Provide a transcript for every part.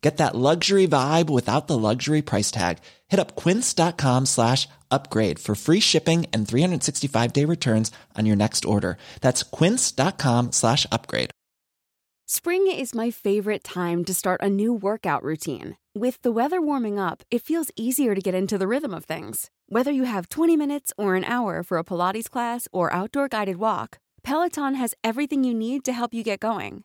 Get that luxury vibe without the luxury price tag. Hit up quince.com slash upgrade for free shipping and 365 day returns on your next order. That's quince.com slash upgrade. Spring is my favorite time to start a new workout routine. With the weather warming up, it feels easier to get into the rhythm of things. Whether you have 20 minutes or an hour for a Pilates class or outdoor guided walk, Peloton has everything you need to help you get going.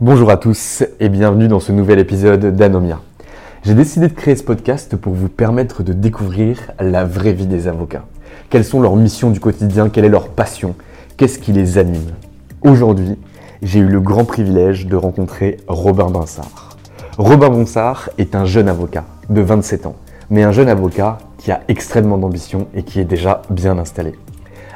Bonjour à tous et bienvenue dans ce nouvel épisode d'Anomia. J'ai décidé de créer ce podcast pour vous permettre de découvrir la vraie vie des avocats. Quelles sont leurs missions du quotidien, quelle est leur passion, qu'est-ce qui les anime? Aujourd'hui, j'ai eu le grand privilège de rencontrer Robin Binsard. Robin Bonsard est un jeune avocat de 27 ans, mais un jeune avocat qui a extrêmement d'ambition et qui est déjà bien installé.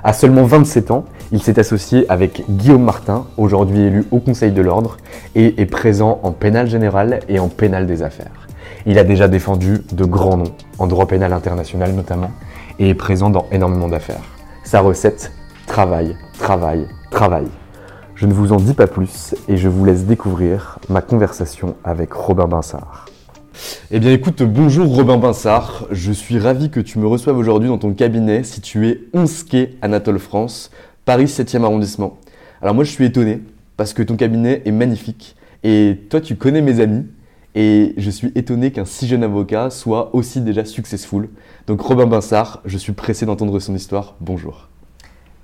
À seulement 27 ans, il s'est associé avec Guillaume Martin, aujourd'hui élu au Conseil de l'Ordre, et est présent en pénal général et en pénal des affaires. Il a déjà défendu de grands noms, en droit pénal international notamment, et est présent dans énormément d'affaires. Sa recette, travail, travail, travail. Je ne vous en dis pas plus et je vous laisse découvrir ma conversation avec Robin Binsard. Eh bien écoute, bonjour Robin Binsard, je suis ravi que tu me reçoives aujourd'hui dans ton cabinet situé 11 quai Anatole France, Paris 7e arrondissement. Alors moi je suis étonné parce que ton cabinet est magnifique et toi tu connais mes amis et je suis étonné qu'un si jeune avocat soit aussi déjà successful. Donc Robin Binsard, je suis pressé d'entendre son histoire. Bonjour.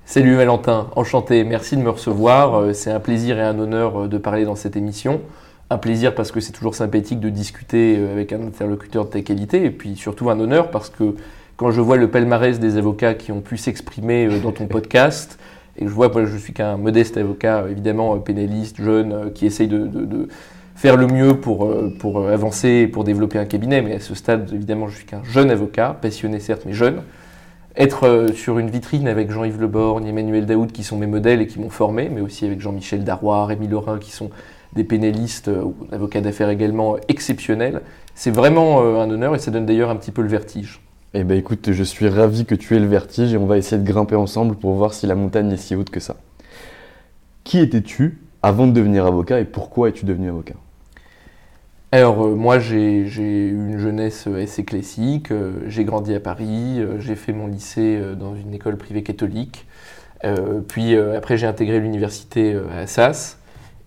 Salut Valentin, enchanté, merci de me recevoir. Euh, C'est un plaisir et un honneur euh, de parler dans cette émission. Un plaisir parce que c'est toujours sympathique de discuter euh, avec un interlocuteur de ta qualité et puis surtout un honneur parce que quand je vois le palmarès des avocats qui ont pu s'exprimer dans ton podcast et que je vois, moi je suis qu'un modeste avocat, évidemment pénaliste, jeune, qui essaye de, de, de faire le mieux pour, pour avancer et pour développer un cabinet, mais à ce stade, évidemment, je suis qu'un jeune avocat, passionné certes, mais jeune. Être euh, sur une vitrine avec Jean-Yves Leborgne, Emmanuel Daoud qui sont mes modèles et qui m'ont formé, mais aussi avec Jean-Michel Darrois, Rémi Laurin qui sont des pénalistes euh, ou avocats d'affaires également exceptionnels. C'est vraiment euh, un honneur et ça donne d'ailleurs un petit peu le vertige. Eh ben écoute, je suis ravi que tu aies le vertige et on va essayer de grimper ensemble pour voir si la montagne est si haute que ça. Qui étais-tu avant de devenir avocat et pourquoi es-tu devenu avocat? Alors euh, moi j'ai eu une jeunesse assez classique, euh, j'ai grandi à Paris, euh, j'ai fait mon lycée dans une école privée catholique, puis après j'ai intégré l'université à Assas,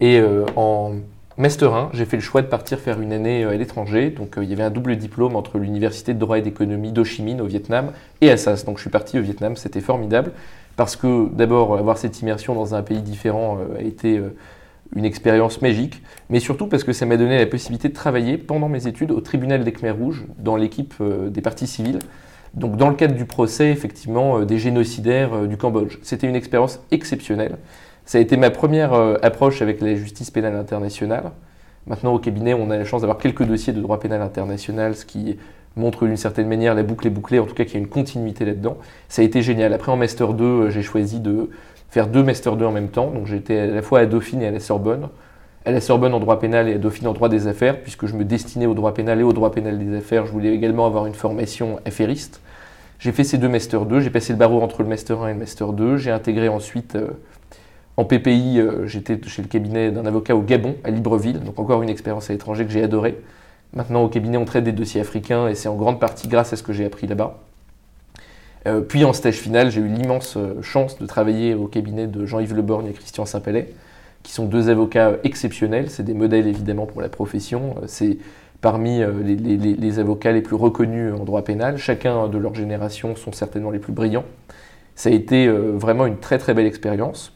et en Master 1 j'ai fait le choix de partir faire une année à l'étranger, donc il y avait un double diplôme entre l'université de droit et d'économie d'Ho Chi Minh au Vietnam et Assas, donc je suis parti au Vietnam, c'était formidable, parce que d'abord avoir cette immersion dans un pays différent a été une expérience magique, mais surtout parce que ça m'a donné la possibilité de travailler pendant mes études au tribunal des Khmers rouges, dans l'équipe euh, des parties civiles, donc dans le cadre du procès effectivement euh, des génocidaires euh, du Cambodge. C'était une expérience exceptionnelle. Ça a été ma première approche avec la justice pénale internationale. Maintenant au cabinet, on a la chance d'avoir quelques dossiers de droit pénal international, ce qui montre d'une certaine manière la boucle est bouclée, en tout cas qu'il y a une continuité là-dedans. Ça a été génial. Après en Master 2, j'ai choisi de faire deux Master 2 en même temps. Donc j'étais à la fois à Dauphine et à la Sorbonne. À la Sorbonne en droit pénal et à Dauphine en droit des affaires, puisque je me destinais au droit pénal et au droit pénal des affaires. Je voulais également avoir une formation affairiste. J'ai fait ces deux Master 2. J'ai passé le barreau entre le Master 1 et le Master 2. J'ai intégré ensuite euh, en PPI, euh, j'étais chez le cabinet d'un avocat au Gabon, à Libreville. Donc encore une expérience à l'étranger que j'ai adorée. Maintenant au cabinet, on traite des dossiers africains et c'est en grande partie grâce à ce que j'ai appris là-bas. Euh, puis en stage final, j'ai eu l'immense euh, chance de travailler au cabinet de Jean-Yves Leborgne et Christian Saint-Palais, qui sont deux avocats exceptionnels. C'est des modèles évidemment pour la profession. C'est parmi les, les, avocats les plus reconnus en droit pénal. Chacun de leur génération sont certainement les plus brillants. Ça a été vraiment une très très belle expérience.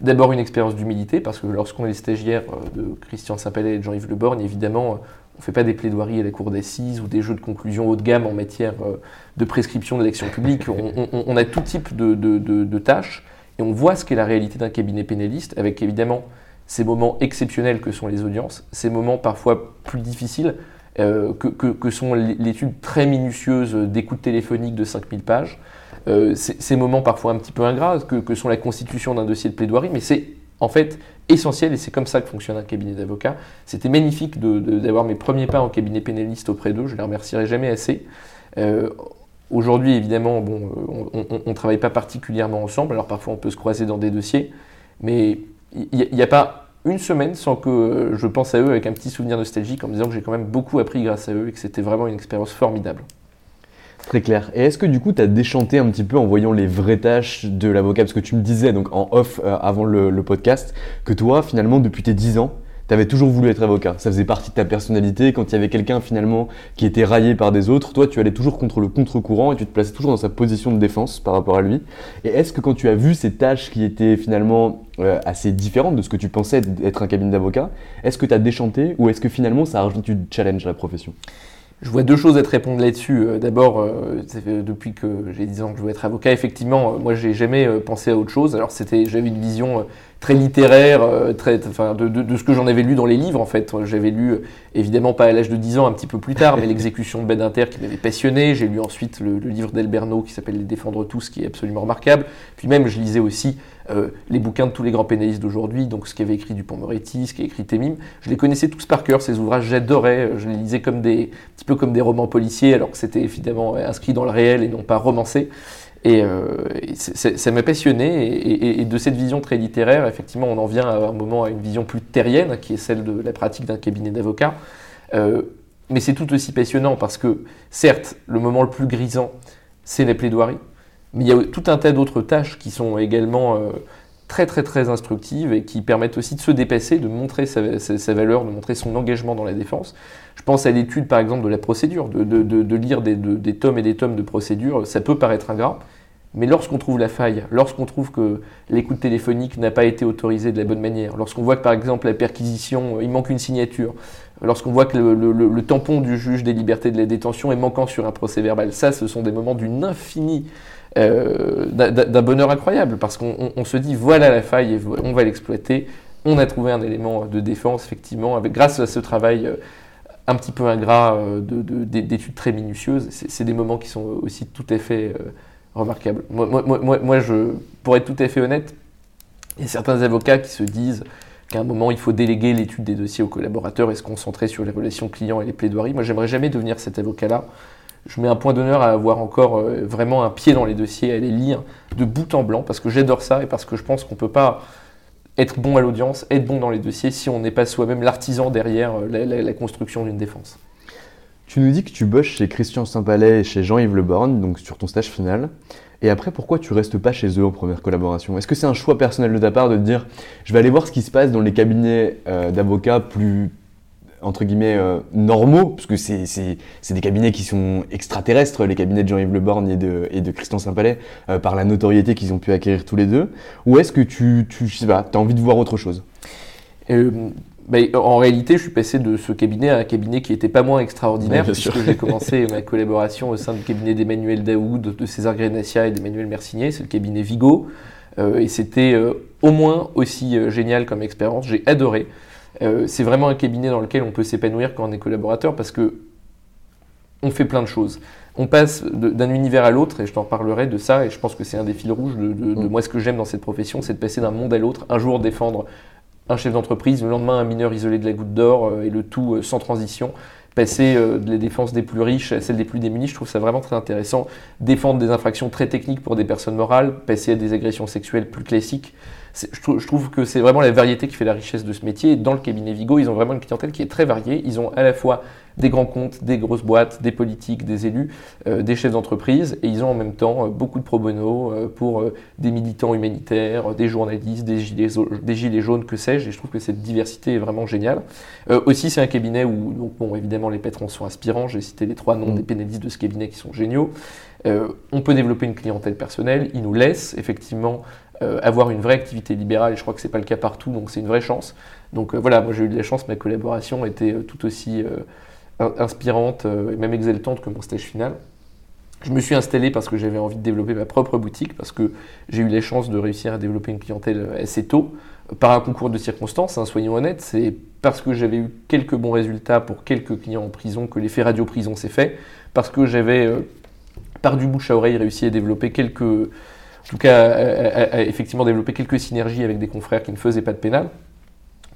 D'abord une expérience d'humilité, parce que lorsqu'on est stagiaire de Christian Saint-Palais et de Jean-Yves Le Borgne, évidemment, on ne fait pas des plaidoiries à la cour d'assises ou des jeux de conclusion haut de gamme en matière euh, de prescription d'élection publique. On, a tout type de, tâches et on voit ce qu'est la réalité d'un cabinet pénaliste, avec évidemment ces moments exceptionnels que sont les audiences, ces moments parfois plus difficiles euh, que, sont l'étude très minutieuse d'écoute téléphonique de 5000 pages, euh, ces moments parfois un petit peu ingrats que, sont la constitution d'un dossier de plaidoirie, mais c'est en fait essentiel et c'est comme ça que fonctionne un cabinet d'avocats. C'était magnifique d'avoir mes premiers pas en cabinet pénaliste auprès d'eux, je ne les remercierai jamais assez. Euh, aujourd'hui, évidemment, bon, euh, on ne travaille pas particulièrement ensemble, alors parfois on peut se croiser dans des dossiers, mais il n'y a, pas une semaine sans que je pense à eux avec un petit souvenir nostalgique en me disant que j'ai quand même beaucoup appris grâce à eux et que c'était vraiment une expérience formidable. Très clair. Et est-ce que du coup, tu as déchanté un petit peu en voyant les vraies tâches de l'avocat? Parce que tu me disais, donc en off euh, avant le, podcast, que toi, finalement, depuis tes 10 ans, tu avais toujours voulu être avocat. Ça faisait partie de ta personnalité. Quand il y avait quelqu'un finalement qui était raillé par des autres, toi, tu allais toujours contre le contre-courant et tu te plaçais toujours dans sa position de défense par rapport à lui. Et est-ce que quand tu as vu ces tâches qui étaient finalement euh, assez différentes de ce que tu pensais être un cabinet d'avocat, est-ce que tu as déchanté ou est-ce que finalement ça a rajouté du challenge à la profession? Je vois deux choses à te répondre là-dessus. Euh, d'abord, euh, depuis que j'ai 10 ans que je veux être avocat, effectivement, euh, moi j'ai jamais pensé à autre chose. Alors c'était, j'avais une vision très littéraire, très, enfin, de, de, ce que j'en avais lu dans les livres en fait. J'avais lu, évidemment pas à l'âge de 10 ans, un petit peu plus tard, mais l'exécution de Badinter qui m'avait passionné. J'ai lu ensuite le, le livre d'Elberno qui s'appelle Les défendre tous, qui est absolument remarquable. Puis même, je lisais aussi euh, les bouquins de tous les grands pénalistes d'aujourd'hui, donc ce qu'avait écrit Dupont-Moretti, ce qu'avait écrit Temim, je les connaissais tous par cœur, ces ouvrages, j'adorais, je les lisais comme des, un petit peu comme des romans policiers, alors que c'était évidemment inscrit dans le réel et non pas romancé. Et, euh, ça m'a passionné, et, de cette vision très littéraire, effectivement, on en vient à un moment à une vision plus terrienne, qui est celle de la pratique d'un cabinet d'avocats. Euh, mais c'est tout aussi passionnant parce que, certes, le moment le plus grisant, c'est les plaidoiries. Mais il y a tout un tas d'autres tâches qui sont également euh, très très très instructives et qui permettent aussi de se dépasser, de montrer sa, valeur, de montrer son engagement dans la défense. Je pense à l'étude par exemple de la procédure, de, lire des, tomes et des tomes de procédure, ça peut paraître ingrat, mais lorsqu'on trouve la faille, lorsqu'on trouve que l'écoute téléphonique n'a pas été autorisée de la bonne manière, lorsqu'on voit que par exemple la perquisition, il manque une signature, lorsqu'on voit que le, tampon du juge des libertés de la détention est manquant sur un procès verbal, ça ce sont des moments d'une infinie euh, d'un bonheur incroyable, parce qu'on se dit voilà la faille et on va l'exploiter. On a trouvé un élément de défense, effectivement, avec, grâce à ce travail euh, un petit peu ingrat euh, d'études très minutieuses. C'est des moments qui sont aussi tout à fait remarquables. Moi, moi, moi, je, pour être tout à fait honnête, il y a certains avocats qui se disent qu'à un moment, il faut déléguer l'étude des dossiers aux collaborateurs et se concentrer sur les relations clients et les plaidoiries. Moi, j'aimerais jamais devenir cet avocat-là je mets un point d'honneur à avoir encore euh, vraiment un pied dans les dossiers, à les lire de bout en blanc, parce que j'adore ça et parce que je pense qu'on ne peut pas être bon à l'audience, être bon dans les dossiers si on n'est pas soi-même l'artisan derrière euh, la, construction d'une défense. Tu nous dis que tu bosses chez Christian Saint-Palais et chez Jean-Yves Le Borgne, donc sur ton stage final. Et après, pourquoi tu restes pas chez eux en première collaboration? Est-ce que c'est un choix personnel de ta part de te dire, je vais aller voir ce qui se passe dans les cabinets euh, d'avocats plus entre guillemets euh, normaux, parce que c'est des cabinets qui sont extraterrestres, les cabinets de Jean-Yves Le Borgne et de, et de Christian Saint-Palais, euh, par la notoriété qu'ils ont pu acquérir tous les deux, ou est-ce que tu, tu sais pas, as envie de voir autre chose? Bah, en réalité, je suis passé de ce cabinet à un cabinet qui n'était pas moins extraordinaire, puisque j'ai commencé ma collaboration au sein du cabinet d'Emmanuel Daoud, de César Grenassia et d'Emmanuel Mercinier, c'est le cabinet Vigo, et c'était au moins aussi génial comme expérience, j'ai adoré. Euh, c'est vraiment un cabinet dans lequel on peut s'épanouir quand on est collaborateur parce que on fait plein de choses. On passe d'un univers à l'autre, et je t'en parlerai de ça, et je pense que c'est un des fils rouges de, mm. moi ce que j'aime dans cette profession, c'est de passer d'un monde à l'autre, un jour défendre un chef d'entreprise, le lendemain un mineur isolé de la goutte d'or, euh, et le tout euh, sans transition. Passer de la défense des plus riches à celle des plus démunis, je trouve ça vraiment très intéressant. Défendre des infractions très techniques pour des personnes morales, passer à des agressions sexuelles plus classiques. Je, trouve que c'est vraiment la variété qui fait la richesse de ce métier. dans le cabinet Vigo, ils ont vraiment une clientèle qui est très variée. Ils ont à la fois des grands comptes, des grosses boîtes, des politiques, des élus, euh, des chefs d'entreprise, et ils ont en même temps euh, beaucoup de pro bono euh, pour des militants humanitaires, des journalistes, des gilets, des gilets jaunes, que sais-je, et je trouve que cette diversité est vraiment géniale. aussi, c'est un cabinet où, donc, bon, évidemment, les patrons sont inspirants, j'ai cité les trois noms mm. des pénalistes de ce cabinet qui sont géniaux. on peut développer une clientèle personnelle, ils nous laissent effectivement avoir une vraie activité libérale, je crois que ce n'est pas le cas partout, donc c'est une vraie chance. Donc voilà, moi j'ai eu de la chance, ma collaboration était tout aussi inspirante euh, et même exaltante que mon stage final. Je me suis installé parce que j'avais envie de développer ma propre boutique, parce que j'ai eu la chance de réussir à développer une clientèle assez tôt, par un concours de circonstances, hein, soyons honnêtes. C'est parce que j'avais eu quelques bons résultats pour quelques clients en prison que l'effet radio-prison s'est fait, parce que j'avais, euh, par du bouche à oreille, réussi à développer quelques. En tout cas, à, effectivement développer quelques synergies avec des confrères qui ne faisaient pas de pénal.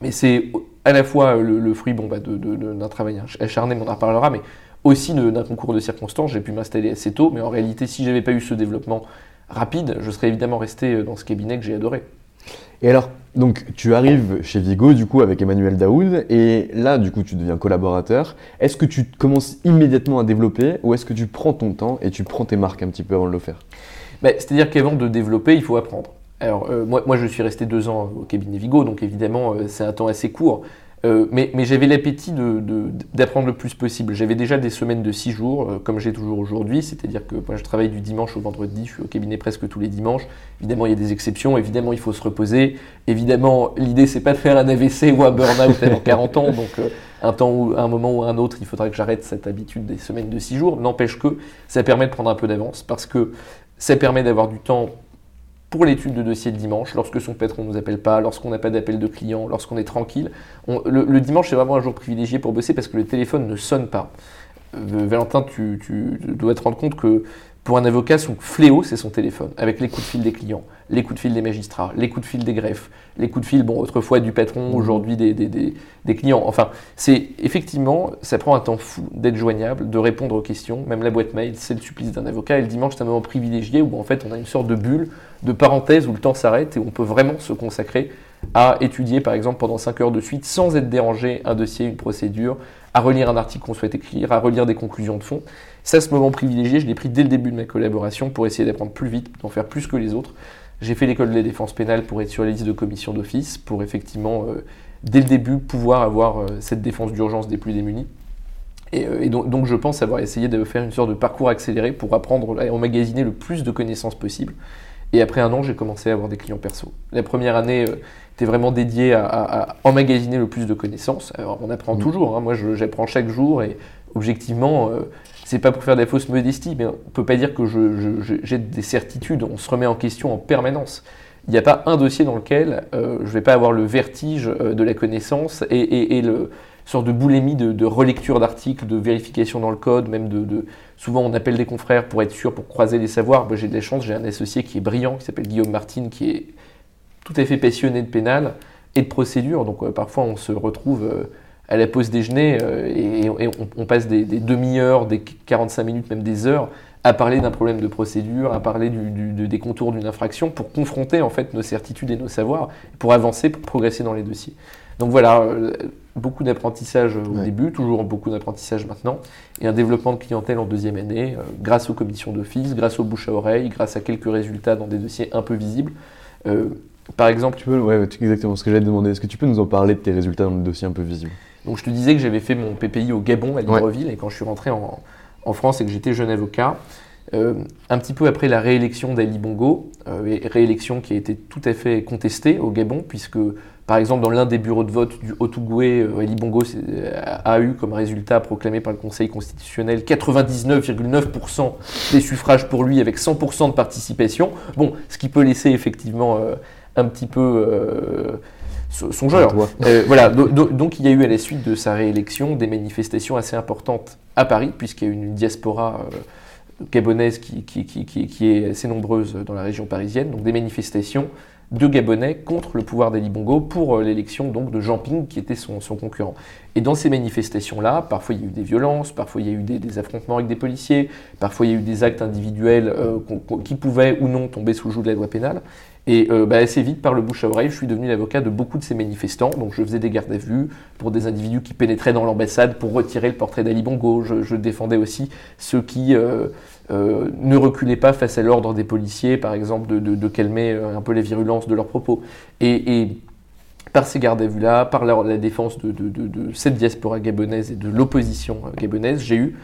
Mais c'est à la fois le, fruit bon, bah, d'un travail acharné, on en reparlera, mais aussi d'un concours de circonstances. J'ai pu m'installer assez tôt, mais en réalité, si j'avais pas eu ce développement rapide, je serais évidemment resté euh, dans ce cabinet que j'ai adoré. Et alors, donc tu arrives chez Vigo du coup avec Emmanuel Daoud et là du coup tu deviens collaborateur. Est-ce que tu commences immédiatement à développer ou est-ce que tu prends ton temps et tu prends tes marques un petit peu avant de le faire? C'est-à-dire qu'avant de développer, il faut apprendre. Alors, euh, moi, moi, je suis resté deux ans au cabinet Vigo, donc évidemment, euh, c'est un temps assez court. Euh, mais, mais j'avais l'appétit d'apprendre le plus possible. J'avais déjà des semaines de six jours, comme j'ai toujours aujourd'hui, c'est-à-dire que moi, je travaille du dimanche au vendredi, je suis au cabinet presque tous les dimanches. Évidemment, il y a des exceptions, évidemment, il faut se reposer. Évidemment, l'idée, c'est pas de faire un AVC ou un burn-out avant 40 ans, donc un temps ou un moment ou un autre, il faudra que j'arrête cette habitude des semaines de six jours. N'empêche que ça permet de prendre un peu d'avance, parce que ça permet d'avoir du temps pour l'étude de dossier le dimanche, lorsque son patron ne nous appelle pas, lorsqu'on n'a pas d'appel de client, lorsqu'on est tranquille. le, dimanche, c'est vraiment un jour privilégié pour bosser parce que le téléphone ne sonne pas. Euh, Valentin, tu, dois te rendre compte que pour un avocat, son fléau, c'est son téléphone, avec les coups de fil des clients, les coups de fil des magistrats, les coups de fil des greffes, les coups de fil, bon, autrefois du patron, mmh. aujourd'hui des, des, clients. Enfin, c'est effectivement, ça prend un temps fou d'être joignable, de répondre aux questions. Même la boîte mail, c'est le supplice d'un avocat. Et le dimanche, c'est un moment privilégié où en fait, on a une sorte de bulle, de parenthèse où le temps s'arrête et où on peut vraiment se consacrer à étudier, par exemple, pendant 5 heures de suite, sans être dérangé, un dossier, une procédure, à relire un article qu'on souhaite écrire, à relire des conclusions de fond. Ça, ce moment privilégié, je l'ai pris dès le début de ma collaboration pour essayer d'apprendre plus vite, d'en faire plus que les autres. J'ai fait l'école de la défense pénale pour être sur les listes de commission d'office, pour effectivement, euh, dès le début, pouvoir avoir euh, cette défense d'urgence des plus démunis. Et, euh, donc, je pense avoir essayé de faire une sorte de parcours accéléré pour apprendre à emmagasiner le plus de connaissances possible. Et après un an, j'ai commencé à avoir des clients perso. La première année était vraiment dédiée à, emmagasiner le plus de connaissances. Alors, on apprend mmh. toujours. Hein. Moi, j'apprends chaque jour et objectivement, c'est pas pour faire des fausses modesties, mais on peut pas dire que j'ai des certitudes. On se remet en question en permanence. Il n'y a pas un dossier dans lequel euh, je vais pas avoir le vertige euh, de la connaissance et, le sorte de boulémie de, relecture d'articles, de vérification dans le code, même de, souvent on appelle des confrères pour être sûr, pour croiser les savoirs. j'ai de la chance, j'ai un associé qui est brillant, qui s'appelle Guillaume Martin, qui est tout à fait passionné de pénal et de procédure. Donc euh, parfois on se retrouve à la pause déjeuner euh, et, on, passe des, demi-heures, des 45 minutes, même des heures à parler d'un problème de procédure, à parler des contours d'une infraction pour confronter en fait nos certitudes et nos savoirs, pour avancer, pour progresser dans les dossiers. Donc voilà, euh, beaucoup d'apprentissage au début, toujours beaucoup d'apprentissage maintenant, et un développement de clientèle en deuxième année, euh, grâce aux commissions d'office, grâce aux bouche à oreille, grâce à quelques résultats dans des dossiers un peu visibles. par exemple, tu peux, ouais, exactement ce que j'allais te demander. Est-ce que tu peux nous en parler de tes résultats dans des dossiers un peu visibles? Donc je te disais que j'avais fait mon PPI au Gabon, à Libreville, et quand je suis rentré en, France et que j'étais jeune avocat, euh, un petit peu après la réélection d'Ali Bongo, euh, réélection qui a été tout à fait contestée au Gabon, puisque par exemple dans l'un des bureaux de vote du Haut-Ougoué, euh, Ali Bongo a eu comme résultat proclamé par le Conseil constitutionnel 99,9% des suffrages pour lui avec 100% de participation. Bon, ce qui peut laisser effectivement un petit peu songeur. Euh, voilà, donc il y a eu à la suite de sa réélection des manifestations assez importantes à Paris, puisqu'il y a eu une diaspora euh, gabonaise qui, qui, est assez nombreuse dans la région parisienne, donc des manifestations de Gabonais contre le pouvoir d'Ali Bongo pour euh, l'élection donc de Jean Ping qui était son, concurrent. Et dans ces manifestations-là, parfois il y a eu des violences, parfois il y a eu des, affrontements avec des policiers, parfois il y a eu des actes individuels qui pouvaient ou non tomber sous le joug de la loi pénale. Et euh, bah, assez vite, par le bouche à oreille, je suis devenu l'avocat de beaucoup de ces manifestants. Donc je faisais des gardes à vue pour des individus qui pénétraient dans l'ambassade pour retirer le portrait d'Ali Bongo. Je, défendais aussi ceux qui euh, euh, ne reculaient pas face à l'ordre des policiers, par exemple, de, calmer un peu les virulences de leurs propos. Et, par ces gardes à vue-là, par la, la défense de, cette diaspora gabonaise et de l'opposition gabonaise, j'ai eu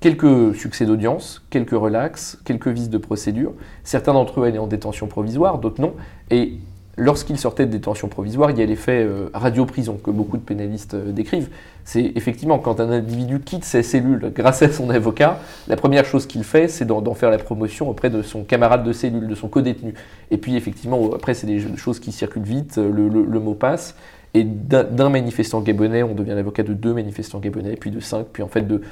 quelques succès d'audience, quelques relax, quelques vices de procédure. Certains d'entre eux allaient en détention provisoire, d'autres non. Et lorsqu'ils sortaient de détention provisoire, il y a l'effet euh, radio-prison que beaucoup de pénalistes euh, décrivent. C'est effectivement quand un individu quitte sa cellule grâce à son avocat, la première chose qu'il fait, c'est d'en faire la promotion auprès de son camarade de cellule, de son co-détenu. Et puis effectivement, après, c'est des choses qui circulent vite, le, le mot passe. Et d'un manifestant gabonais, on devient l'avocat de deux manifestants gabonais, puis de cinq, puis en fait de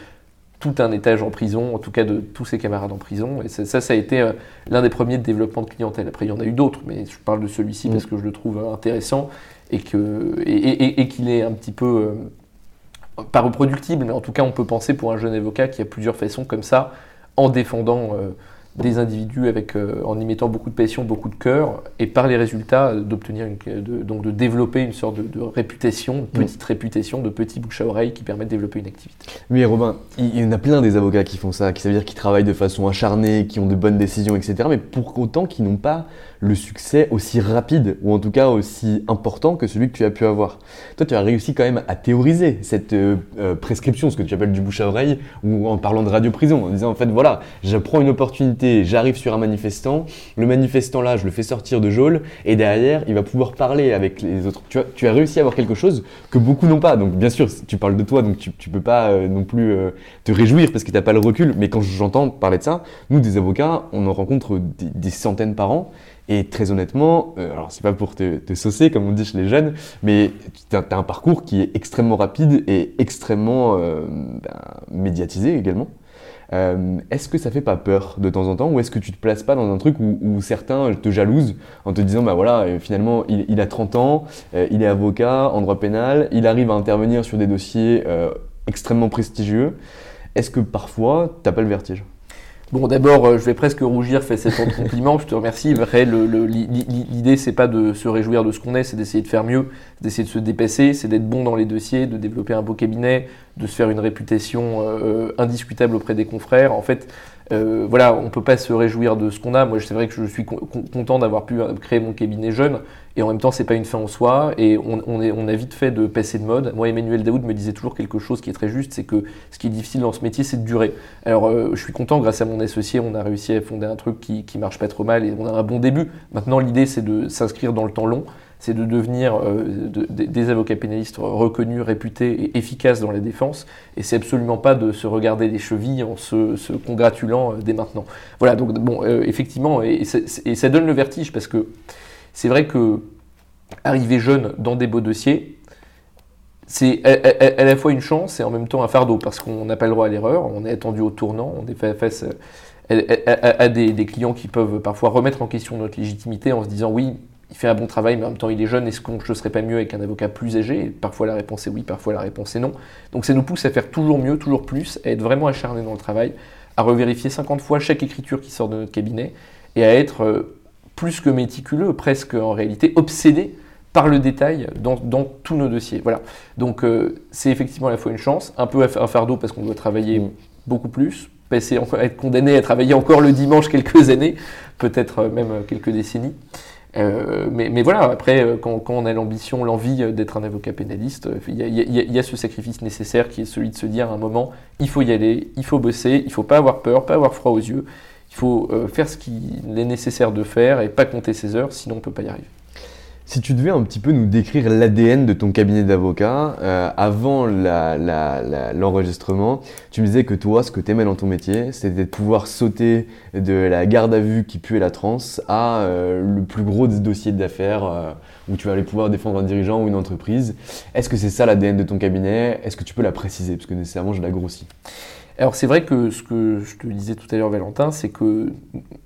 tout un étage en prison, en tout cas de tous ses camarades en prison. Et ça, ça a été euh, l'un des premiers de développement de clientèle. Après, il y en a eu d'autres, mais je parle de celui-ci parce mm. que je le trouve euh, intéressant et qu'il et, et, est un petit peu, euh, pas reproductible, mais en tout cas, on peut penser pour un jeune avocat qu'il y a plusieurs façons comme ça, en défendant des individus avec, euh, en y mettant beaucoup de passion, beaucoup de cœur, et par les résultats euh, d'obtenir de, donc de développer une sorte de, réputation, une petite mm. réputation, de petits bouche à oreille qui permettent de développer une activité. Oui, Robin, il y en a plein des avocats qui font ça, qui ça veut dire qu'ils travaillent de façon acharnée, qui ont de bonnes décisions, etc. Mais pour autant qui n'ont pas le succès aussi rapide, ou en tout cas aussi important que celui que tu as pu avoir. Toi, tu as réussi quand même à théoriser cette euh, prescription, ce que tu appelles du bouche à oreille, ou en parlant de radio-prison, en disant en fait, voilà, je prends une opportunité j'arrive sur un manifestant, le manifestant là, je le fais sortir de geôle, et derrière, il va pouvoir parler avec les autres. Tu as, réussi à avoir quelque chose que beaucoup n'ont pas. Donc bien sûr, tu parles de toi, donc tu, tu peux pas euh, non plus euh, te réjouir parce que tu n'as pas le recul, mais quand j'entends parler de ça, nous des avocats, on en rencontre des, centaines par an. Et très honnêtement, euh, alors c'est pas pour te, te, saucer comme on dit chez les jeunes, mais tu as, un parcours qui est extrêmement rapide et extrêmement ben, médiatisé également. Euh, est-ce que ça fait pas peur de temps en temps ou est-ce que tu te places pas dans un truc où, certains te jalousent en te disant bah voilà euh, finalement il, a 30 ans, euh, il est avocat en droit pénal, il arrive à intervenir sur des dossiers extrêmement prestigieux. Est-ce que parfois t'as pas le vertige? Bon, d'abord, je vais presque rougir à ton compliment. Je te remercie. L'idée, c'est pas de se réjouir de ce qu'on est, c'est d'essayer de faire mieux, d'essayer de se dépasser, c'est d'être bon dans les dossiers, de développer un beau cabinet, de se faire une réputation euh, euh, indiscutable auprès des confrères. En fait, euh, voilà, on peut pas se réjouir de ce qu'on a. Moi, c'est vrai que je suis content d'avoir pu créer mon cabinet jeune, et en même temps, c'est pas une fin en soi, et on, est, on, a vite fait de passer de mode. Moi, Emmanuel Daoud me disait toujours quelque chose qui est très juste, c'est que ce qui est difficile dans ce métier, c'est de durer. Alors, euh, je suis content, grâce à mon associé, on a réussi à fonder un truc qui, qui marche pas trop mal, et on a un bon début. Maintenant, l'idée, c'est de s'inscrire dans le temps long c'est de devenir euh, des avocats pénalistes reconnus, réputés et efficaces dans la défense. Et c'est absolument pas de se regarder les chevilles en se, congratulant euh, dès maintenant. Voilà, donc bon, euh, effectivement, et, ça donne le vertige parce que c'est vrai que arriver jeune dans des beaux dossiers, c'est à, la fois une chance et en même temps un fardeau parce qu'on n'a pas le droit à l'erreur, on est attendu au tournant, on est face à, des, des, clients qui peuvent parfois remettre en question notre légitimité en se disant oui, il fait un bon travail, mais en même temps il est jeune, est-ce que je ne serais pas mieux avec un avocat plus âgé? Parfois la réponse est oui, parfois la réponse est non. Donc ça nous pousse à faire toujours mieux, toujours plus, à être vraiment acharné dans le travail, à revérifier 50 fois chaque écriture qui sort de notre cabinet, et à être euh, plus que méticuleux, presque en réalité obsédé par le détail dans, tous nos dossiers. Voilà. Donc euh, c'est effectivement à la fois une chance, un peu un fardeau parce qu'on doit travailler mm. beaucoup plus, passer, être condamné à travailler encore le dimanche quelques années, peut-être même quelques décennies. Euh, mais, voilà, après, euh, quand, on a l'ambition, l'envie euh, d'être un avocat pénaliste, il y, a ce sacrifice nécessaire qui est celui de se dire à un moment, il faut y aller, il faut bosser, il faut pas avoir peur, pas avoir froid aux yeux, il faut faire ce qu'il est nécessaire de faire et pas compter ses heures, sinon on peut pas y arriver. Si tu devais un petit peu nous décrire l'ADN de ton cabinet d'avocat, euh, avant l'enregistrement, tu me disais que toi, ce que tu aimais dans ton métier, c'était de pouvoir sauter de la garde à vue qui puait la transe à euh, le plus gros des dossiers d'affaires euh, où tu vas aller pouvoir défendre un dirigeant ou une entreprise. Est-ce que c'est ça l'ADN de ton cabinet? Est-ce que tu peux la préciser? Parce que nécessairement, je la grossis. Alors c'est vrai que ce que je te disais tout à l'heure Valentin, c'est que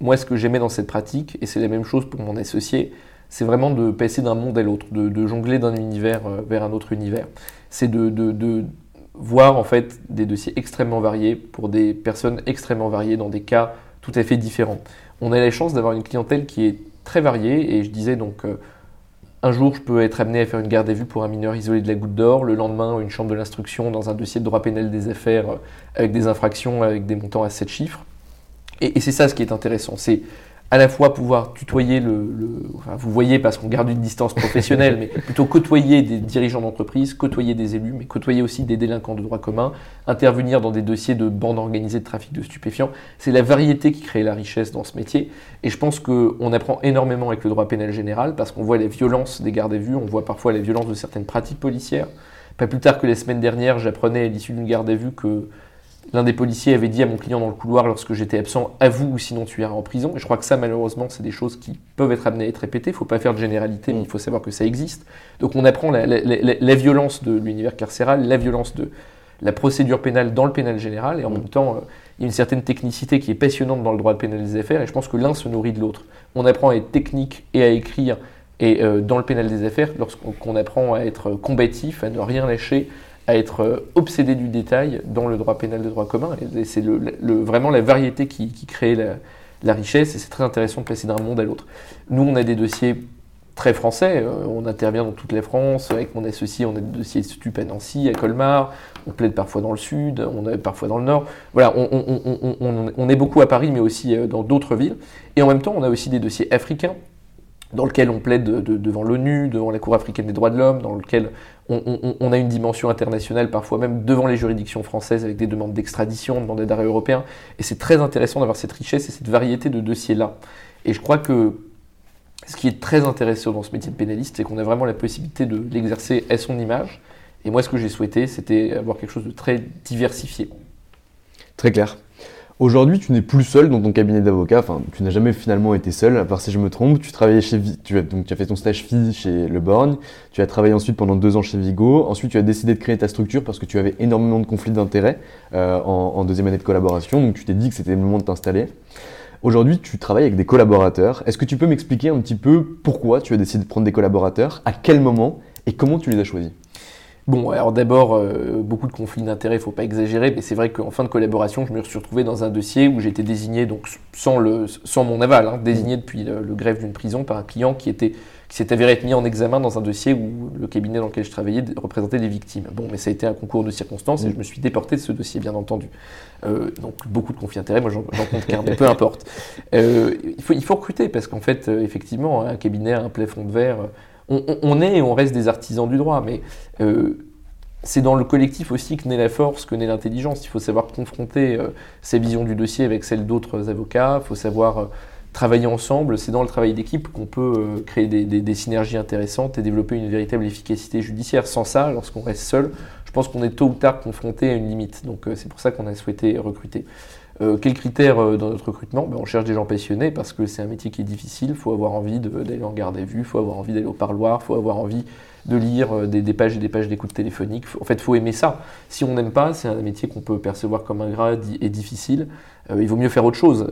moi ce que j'aimais dans cette pratique, et c'est la même chose pour mon associé, c'est vraiment de passer d'un monde à l'autre, de, jongler d'un univers euh, vers un autre univers. C'est de, voir en fait des dossiers extrêmement variés pour des personnes extrêmement variées dans des cas tout à fait différents. On a la chance d'avoir une clientèle qui est très variés. Et je disais donc, euh, un jour, je peux être amené à faire une garde à vue pour un mineur isolé de la Goutte d'Or. Le lendemain, une chambre de l'instruction dans un dossier de droit pénal des affaires euh, avec des infractions avec des montants à 7 chiffres. Et, et c'est ça ce qui est intéressant. C'est à la fois pouvoir tutoyer le, enfin, vous voyez parce qu'on garde une distance professionnelle, mais plutôt côtoyer des dirigeants d'entreprise, côtoyer des élus, mais côtoyer aussi des délinquants de droit commun, intervenir dans des dossiers de bandes organisées de trafic de stupéfiants. C'est la variété qui crée la richesse dans ce métier. Et je pense qu'on apprend énormément avec le droit pénal général parce qu'on voit les violences des gardes à vue, on voit parfois la violence de certaines pratiques policières. Pas plus tard que la semaine dernière, j'apprenais à l'issue d'une garde à vue que L'un des policiers avait dit à mon client dans le couloir lorsque j'étais absent Avoue ou sinon tu iras en prison. Et je crois que ça, malheureusement, c'est des choses qui peuvent être amenées à être répétées. Il ne faut pas faire de généralité, mais il faut savoir que ça existe. Donc on apprend la, violence de l'univers carcéral, la violence de la procédure pénale dans le pénal général. Et en même temps, euh, il y a une certaine technicité qui est passionnante dans le droit pénal des affaires. Et je pense que l'un se nourrit de l'autre. On apprend à être technique et à écrire et euh, dans le pénal des affaires lorsqu'on apprend à être combatif, à ne rien lâcher, à être euh, obsédé du détail dans le droit pénal de droit commun. C'est vraiment la variété qui, crée la, richesse, et c'est très intéressant de placer d'un monde à l'autre. Nous, on a des dossiers très français, euh, on intervient dans toute la France, avec mon associé, on a des dossiers stup à Nancy, à Colmar, on plaide parfois dans le sud, on est parfois dans le nord. Voilà, on, on est beaucoup à Paris, mais aussi euh, dans d'autres villes. Et en même temps, on a aussi des dossiers africains, dans lequel on plaide devant l'ONU, devant la Cour africaine des droits de l'homme, dans lequel on, a une dimension internationale, parfois même devant les juridictions françaises, avec des demandes d'extradition, demandes d'arrêt européen. Et c'est très intéressant d'avoir cette richesse et cette variété de dossiers-là. Et je crois que ce qui est très intéressant dans ce métier de pénaliste, c'est qu'on a vraiment la possibilité de l'exercer à son image. Et moi, ce que j'ai souhaité, c'était avoir quelque chose de très diversifié. Très clair. Aujourd'hui, tu n'es plus seul dans ton cabinet d'avocat, enfin, tu n'as jamais finalement été seul, à part si je me trompe. Tu travaillais chez, tu as, donc tu as fait ton stage FI chez Le Borgne, tu as travaillé ensuite pendant deux ans chez Vigo, ensuite tu as décidé de créer ta structure parce que tu avais énormément de conflits d'intérêts euh, en, deuxième année de collaboration, donc tu t'es dit que c'était le moment de t'installer. Aujourd'hui, tu travailles avec des collaborateurs. Est-ce que tu peux m'expliquer un petit peu pourquoi tu as décidé de prendre des collaborateurs, à quel moment? Et comment tu les as choisis? Bon, alors d'abord, euh, beaucoup de conflits d'intérêts, il ne faut pas exagérer, mais c'est vrai qu'en fin de collaboration, je me suis retrouvé dans un dossier où j'étais désigné, donc sans, le, sans mon aval, hein, désigné depuis le, greffe d'une prison par un client qui était qui s'est avéré être mis en examen dans un dossier où le cabinet dans lequel je travaillais représentait des victimes. Bon, mais ça a été un concours de circonstances et je me suis déporté de ce dossier, bien entendu. Euh, donc beaucoup de conflits d'intérêts, moi j'en compte qu'un, mais peu importe. Euh, il, faut, il faut recruter parce qu'en fait, effectivement, un cabinet a un plafond de verre on, est et on reste des artisans du droit, mais euh, c'est dans le collectif aussi que naît la force, que naît l'intelligence. Il faut savoir confronter euh, ses visions du dossier avec celles d'autres avocats, il faut savoir euh, travailler ensemble. C'est dans le travail d'équipe qu'on peut créer des, synergies intéressantes et développer une véritable efficacité judiciaire. Sans ça, lorsqu'on reste seul, je pense qu'on est tôt ou tard confronté à une limite. Donc c'est pour ça qu'on a souhaité recruter. Euh, quels critères euh, dans notre recrutement? Ben, On cherche des gens passionnés parce que c'est un métier qui est difficile. Il faut avoir envie d'aller en garde à vue, il faut avoir envie d'aller au parloir, il faut avoir envie de lire euh, des, pages et des pages d'écoute téléphonique. En fait, il faut aimer ça. Si on n'aime pas, c'est un métier qu'on peut percevoir comme ingrat et difficile. il vaut mieux faire autre chose.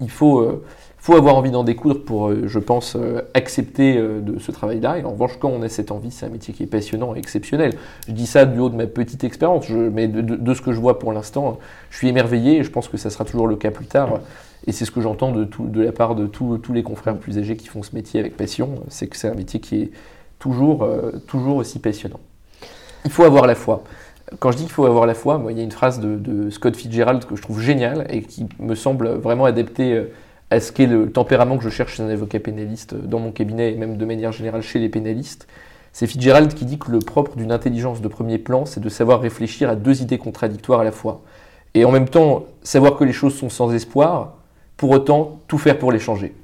Il, faut, faut avoir envie d'en découdre pour, euh, je pense, euh, accepter euh, de ce travail-là. Et en revanche, quand on a cette envie, c'est un métier qui est passionnant et exceptionnel. Je dis ça du haut de ma petite expérience, mais de, ce que je vois pour l'instant, je suis émerveillé et je pense que ça sera toujours le cas plus tard. Et c'est ce que j'entends de, la part de tous les confrères plus âgés qui font ce métier avec passion, c'est que c'est un métier qui est toujours, toujours aussi passionnant. Il faut avoir la foi. Quand je dis qu'il faut avoir la foi, moi, il y a une phrase de Scott Fitzgerald que je trouve géniale et qui me semble vraiment adaptée à ce qu'est le tempérament que je cherche chez un avocat pénaliste dans mon cabinet et même de manière générale chez les pénalistes. C'est Fitzgerald qui dit que le propre d'une intelligence de premier plan, c'est de savoir réfléchir à deux idées contradictoires à la fois. Et en même temps, savoir que les choses sont sans espoir, pour autant tout faire pour les changer.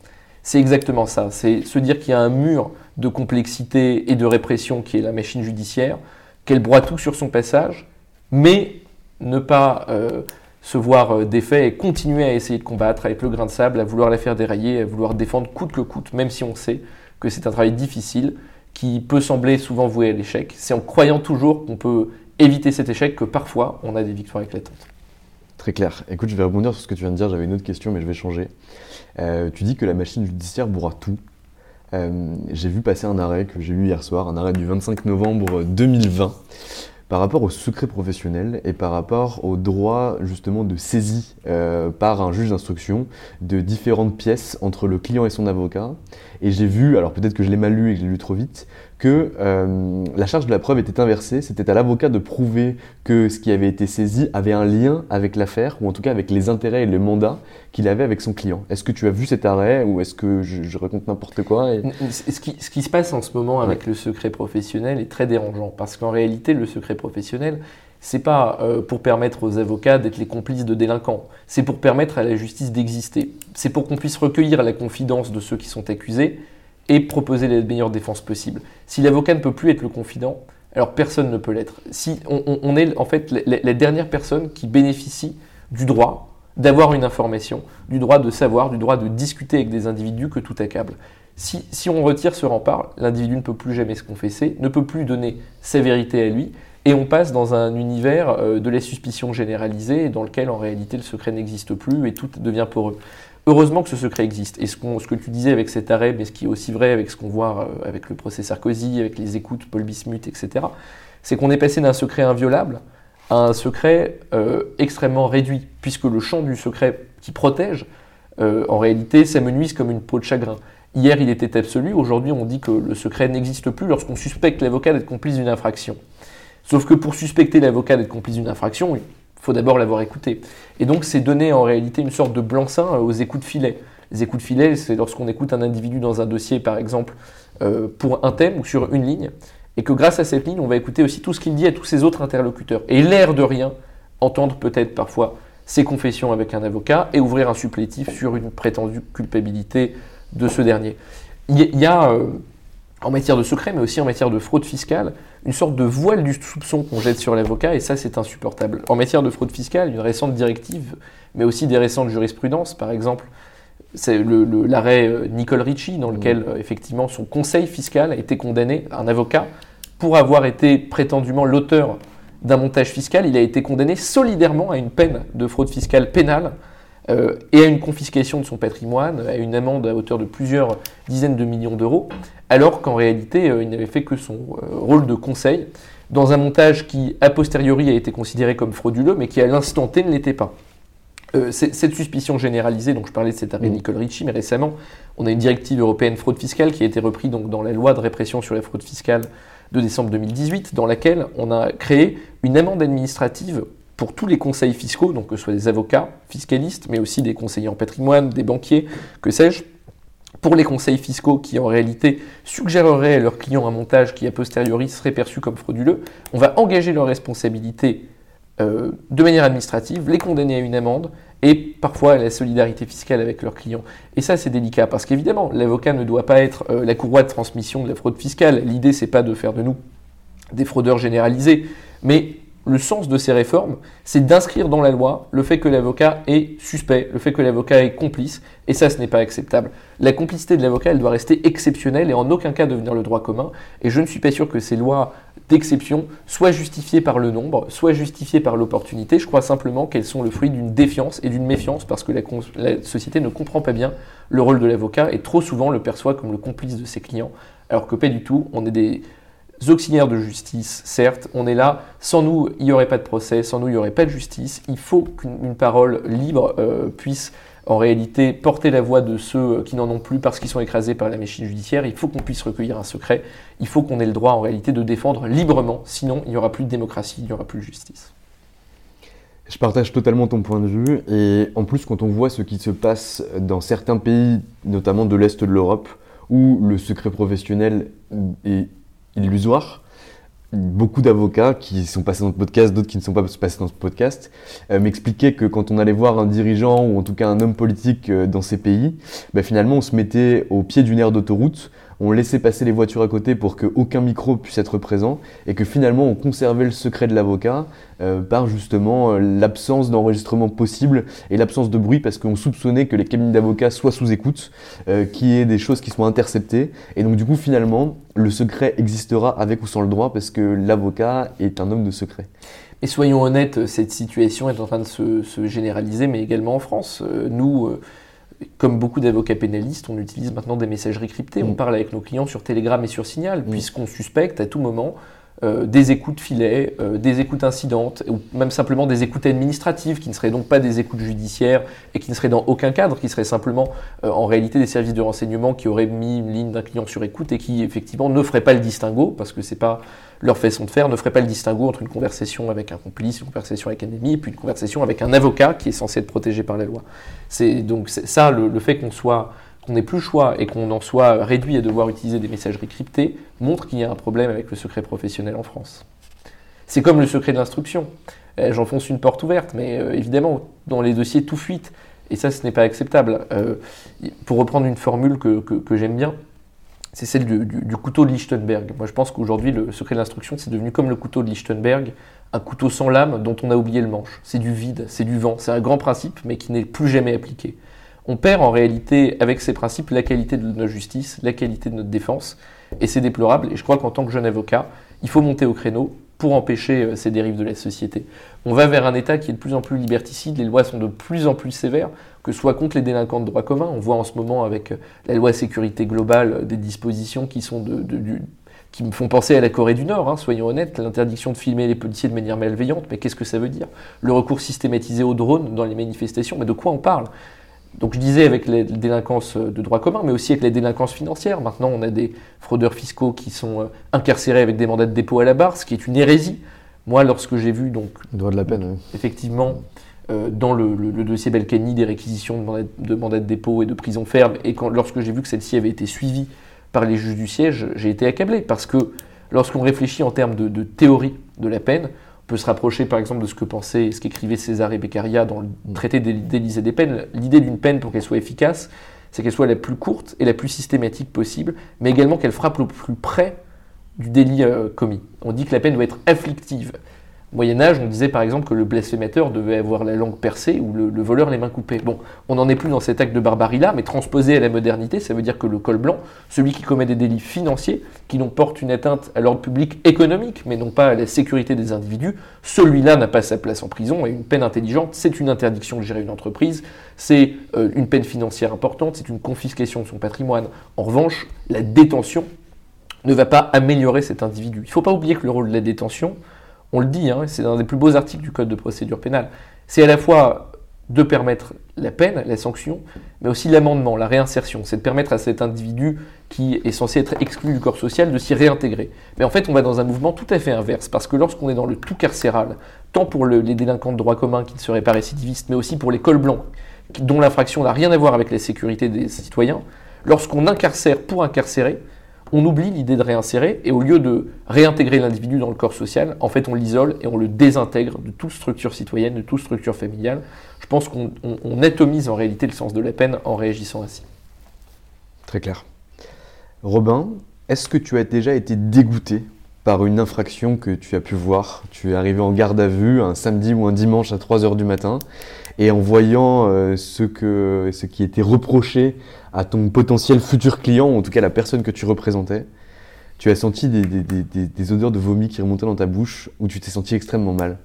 C'est exactement ça. C'est se dire qu'il y a un mur de complexité et de répression qui est la machine judiciaire, qu'elle broie tout sur son passage, mais ne pas euh, se voir euh, défait et continuer à essayer de combattre avec le grain de sable, à vouloir la faire dérailler, à vouloir défendre coûte que coûte, même si on sait que c'est un travail difficile qui peut sembler souvent voué à l'échec. C'est en croyant toujours qu'on peut éviter cet échec que parfois on a des victoires éclatantes. Très clair. Écoute, je vais rebondir sur ce que tu viens de dire. J'avais une autre question, mais je vais changer. Euh, tu dis que la machine judiciaire bourra tout. Euh, j'ai vu passer un arrêt que j'ai eu hier soir, un arrêt du 25 novembre 2020 par rapport au secret professionnel et par rapport au droit justement de saisie euh, par un juge d'instruction de différentes pièces entre le client et son avocat. Et j'ai vu, alors peut-être que je l'ai mal lu et que je l'ai lu trop vite, que euh, la charge de la preuve était inversée. C'était à l'avocat de prouver que ce qui avait été saisi avait un lien avec l'affaire, ou en tout cas avec les intérêts et le mandat qu'il avait avec son client. Est-ce que tu as vu cet arrêt ou est-ce que je, raconte n'importe quoi ce, qui, ce, qui, se passe en ce moment avec le secret professionnel est très dérangeant parce qu'en réalité, le secret professionnel, c'est pas euh, pour permettre aux avocats d'être les complices de délinquants, c'est pour permettre à la justice d'exister. C'est pour qu'on puisse recueillir la confidence de ceux qui sont accusés et proposer les meilleures défenses possibles. Si l'avocat ne peut plus être le confident, alors personne ne peut l'être. Si on, est en fait la, dernière personne qui bénéficie du droit d'avoir une information, du droit de savoir, du droit de discuter avec des individus que tout accable. Si, si on retire ce rempart, l'individu ne peut plus jamais se confesser, ne peut plus donner sa vérité à lui, et on passe dans un univers euh, de la suspicion généralisée dans lequel en réalité le secret n'existe plus et tout devient poreux. Heureusement que ce secret existe. Et ce, que tu disais avec cet arrêt, mais ce qui est aussi vrai avec ce qu'on voit euh, avec le procès Sarkozy, avec les écoutes Paul Bismuth, etc., c'est qu'on est passé d'un secret inviolable à un secret euh, extrêmement réduit, puisque le champ du secret qui protège, euh, en réalité, s'amenuise comme une peau de chagrin. Hier, il était absolu, aujourd'hui, on dit que le secret n'existe plus lorsqu'on suspecte l'avocat d'être complice d'une infraction. Sauf que pour suspecter l'avocat d'être complice d'une infraction, faut d'abord l'avoir écouté. Et donc, c'est donner en réalité une sorte de blanc-seing aux écoutes filet. Les écoutes filet, c'est lorsqu'on écoute un individu dans un dossier, par exemple, euh, pour un thème ou sur une ligne, et que grâce à cette ligne, on va écouter aussi tout ce qu'il dit à tous ses autres interlocuteurs. Et l'air de rien, entendre peut-être parfois ses confessions avec un avocat et ouvrir un supplétif sur une prétendue culpabilité de ce dernier. Il y a, euh, en matière de secret, mais aussi en matière de fraude fiscale, une sorte de voile du soupçon qu'on jette sur l'avocat, et ça c'est insupportable. En matière de fraude fiscale, une récente directive, mais aussi des récentes jurisprudences, par exemple, c'est l'arrêt euh, Nicole Ritchie, dans lequel euh, effectivement son conseil fiscal a été condamné, un avocat, pour avoir été prétendument l'auteur d'un montage fiscal, il a été condamné solidairement à une peine de fraude fiscale pénale euh, et à une confiscation de son patrimoine, à une amende à hauteur de plusieurs dizaines de millions d'euros, alors qu'en réalité, euh, il n'avait fait que son euh, rôle de conseil dans un montage qui, a posteriori, a été considéré comme frauduleux, mais qui, à l'instant T, ne l'était pas. cette suspicion généralisée, donc je parlais de cet arrêt mmh. Nicole Ritchie, mais récemment, on a une directive européenne fraude fiscale qui a été reprise donc, dans la loi de répression sur la fraude fiscale de décembre 2018, dans laquelle on a créé une amende administrative pour tous les conseils fiscaux, donc que ce soit des avocats, fiscalistes, mais aussi des conseillers en patrimoine, des banquiers, que sais-je, pour les conseils fiscaux qui en réalité suggéreraient à leurs clients un montage qui a posteriori serait perçu comme frauduleux, on va engager leur responsabilité euh, de manière administrative, les condamner à une amende et parfois à la solidarité fiscale avec leurs clients. Et ça c'est délicat parce qu'évidemment l'avocat ne doit pas être euh, la courroie de transmission de la fraude fiscale. L'idée c'est pas de faire de nous des fraudeurs généralisés, mais le sens de ces réformes, c'est d'inscrire dans la loi le fait que l'avocat est suspect, le fait que l'avocat est complice, et ça, ce n'est pas acceptable. La complicité de l'avocat, elle doit rester exceptionnelle et en aucun cas devenir le droit commun, et je ne suis pas sûr que ces lois d'exception soient justifiées par le nombre, soient justifiées par l'opportunité. Je crois simplement qu'elles sont le fruit d'une défiance et d'une méfiance parce que la, société ne comprend pas bien le rôle de l'avocat et trop souvent le perçoit comme le complice de ses clients, alors que pas du tout. On est des auxiliaires de justice, certes, on est là, sans nous, il n'y aurait pas de procès, sans nous, il n'y aurait pas de justice. Il faut qu'une parole libre euh, puisse en réalité porter la voix de ceux qui n'en ont plus parce qu'ils sont écrasés par la machine judiciaire. Il faut qu'on puisse recueillir un secret. Il faut qu'on ait le droit en réalité de défendre librement. Sinon, il n'y aura plus de démocratie, il n'y aura plus de justice. Je partage totalement ton point de vue. Et en plus, quand on voit ce qui se passe dans certains pays, notamment de l'Est de l'Europe, où le secret professionnel est illusoire. Beaucoup d'avocats qui sont passés dans ce podcast, d'autres qui ne sont pas passés dans ce podcast, euh, m'expliquaient que quand on allait voir un dirigeant ou en tout cas un homme politique euh, dans ces pays, bah, finalement on se mettait au pied d'une aire d'autoroute, on laissait passer les voitures à côté pour qu'aucun micro puisse être présent et que finalement on conservait le secret de l'avocat euh, par justement euh, l'absence d'enregistrement possible et l'absence de bruit parce qu'on soupçonnait que les cabinets d'avocats soient sous écoute, euh, qu'il y ait des choses qui soient interceptées et donc du coup finalement le secret existera avec ou sans le droit parce que l'avocat est un homme de secret. Et soyons honnêtes, cette situation est en train de se, se généraliser, mais également en France. Nous, comme beaucoup d'avocats pénalistes, on utilise maintenant des messageries cryptées. On mm. parle avec nos clients sur Telegram et sur Signal, mm. puisqu'on suspecte à tout moment euh, des écoutes filets, euh, des écoutes incidentes, ou même simplement des écoutes administratives, qui ne seraient donc pas des écoutes judiciaires et qui ne seraient dans aucun cadre, qui seraient simplement euh, en réalité des services de renseignement qui auraient mis une ligne d'un client sur écoute et qui effectivement ne feraient pas le distinguo, parce que c'est pas leur façon de faire, ne ferait pas le distinguo entre une conversation avec un complice, une conversation avec un ennemi, et puis une conversation avec un avocat qui est censé être protégé par la loi. C'est donc ça, le, le fait qu'on soit qu'on n'ait plus le choix et qu'on en soit réduit à devoir utiliser des messageries cryptées montre qu'il y a un problème avec le secret professionnel en France. C'est comme le secret de l'instruction. Eh, J'enfonce une porte ouverte, mais euh, évidemment, dans les dossiers, tout fuite. Et ça, ce n'est pas acceptable. Euh, pour reprendre une formule que, que- j'aime bien, c'est celle du, du- du couteau de Lichtenberg. Moi, je pense qu'aujourd'hui, le secret de l'instruction, c'est devenu comme le couteau de Lichtenberg, un couteau sans lame dont on a oublié le manche. C'est du vide, c'est du vent. C'est un grand principe, mais qui n'est plus jamais appliqué. On perd en réalité, avec ces principes, la qualité de notre justice, la qualité de notre défense, et c'est déplorable. Et je crois qu'en tant que jeune avocat, il faut monter au créneau pour empêcher euh, ces dérives de la société. On va vers un État qui est de plus en plus liberticide, les lois sont de plus en plus sévères, que ce soit contre les délinquants de droit commun. On voit en ce moment avec euh, la loi sécurité globale euh, des dispositions qui me font penser à la Corée du Nord, hein, soyons honnêtes, l'interdiction de filmer les policiers de manière malveillante, mais qu'est-ce que ça veut dire? Le recours systématisé aux drones dans les manifestations, mais de quoi on parle? Donc je disais avec les délinquances de droit commun, mais aussi avec les délinquances financières. Maintenant, on a des fraudeurs fiscaux qui sont euh, incarcérés avec des mandats de dépôt à la barre, ce qui est une hérésie. Moi, lorsque j'ai vu donc Le droit de la peine, oui. effectivement, euh, dans le, le- le dossier Balkany, des réquisitions de mandats de, mandats de dépôt et de prison ferme, et quand, lorsque j'ai vu que celle-ci avait été suivie par les juges du siège, j'ai été accablé, parce que lorsqu'on réfléchit en termes de, de théorie de la peine, peut se rapprocher par exemple de ce que pensait et ce qu'écrivait César et Beccaria dans le traité d'É- d'Élysée des peines. L'idée d'une peine, pour qu'elle soit efficace, c'est qu'elle soit la plus courte et la plus systématique possible, mais également qu'elle frappe le plus près du délit euh, commis. On dit que la peine doit être afflictive. Au Moyen Âge, on disait par exemple que le blasphémateur devait avoir la langue percée ou le, le voleur les mains coupées. Bon, on n'en est plus dans cet acte de barbarie-là, mais transposé à la modernité, ça veut dire que le col blanc, celui qui commet des délits financiers, qui donc portent une atteinte à l'ordre public économique, mais non pas à la sécurité des individus, celui-là n'a pas sa place en prison et une peine intelligente, c'est une interdiction de gérer une entreprise, c'est euh, une peine financière importante, c'est une confiscation de son patrimoine. En revanche, la détention ne va pas améliorer cet individu. Il ne faut pas oublier que le rôle de la détention, on le dit, hein, c'est un des plus beaux articles du Code de procédure pénale, c'est à la fois de permettre la peine, la sanction, mais aussi l'amendement, la réinsertion. C'est de permettre à cet individu qui est censé être exclu du corps social de s'y réintégrer. Mais en fait, on va dans un mouvement tout à fait inverse, parce que lorsqu'on est dans le tout carcéral, tant pour le- les délinquants de droit commun qui ne seraient pas récidivistes, mais aussi pour les cols blancs, dont l'infraction n'a rien à voir avec la sécurité des citoyens, lorsqu'on incarcère pour incarcérer, on oublie l'idée de réinsérer et au lieu de réintégrer l'individu dans le corps social, en fait on l'isole et on le désintègre de toute structure citoyenne, de toute structure familiale. Je pense qu'on on- on atomise en réalité le sens de la peine en réagissant ainsi. Très clair. Robin, est-ce que tu as déjà été dégoûté par une infraction que tu as pu voir? Tu es arrivé en garde à vue un samedi ou un dimanche à 3h du matin et en voyant euh, ce, que, ce qui était reproché à ton potentiel futur client, ou en tout cas la personne que tu représentais, tu as senti des, des- des- des- des odeurs de vomi qui remontaient dans ta bouche ou tu t'es senti extrêmement mal?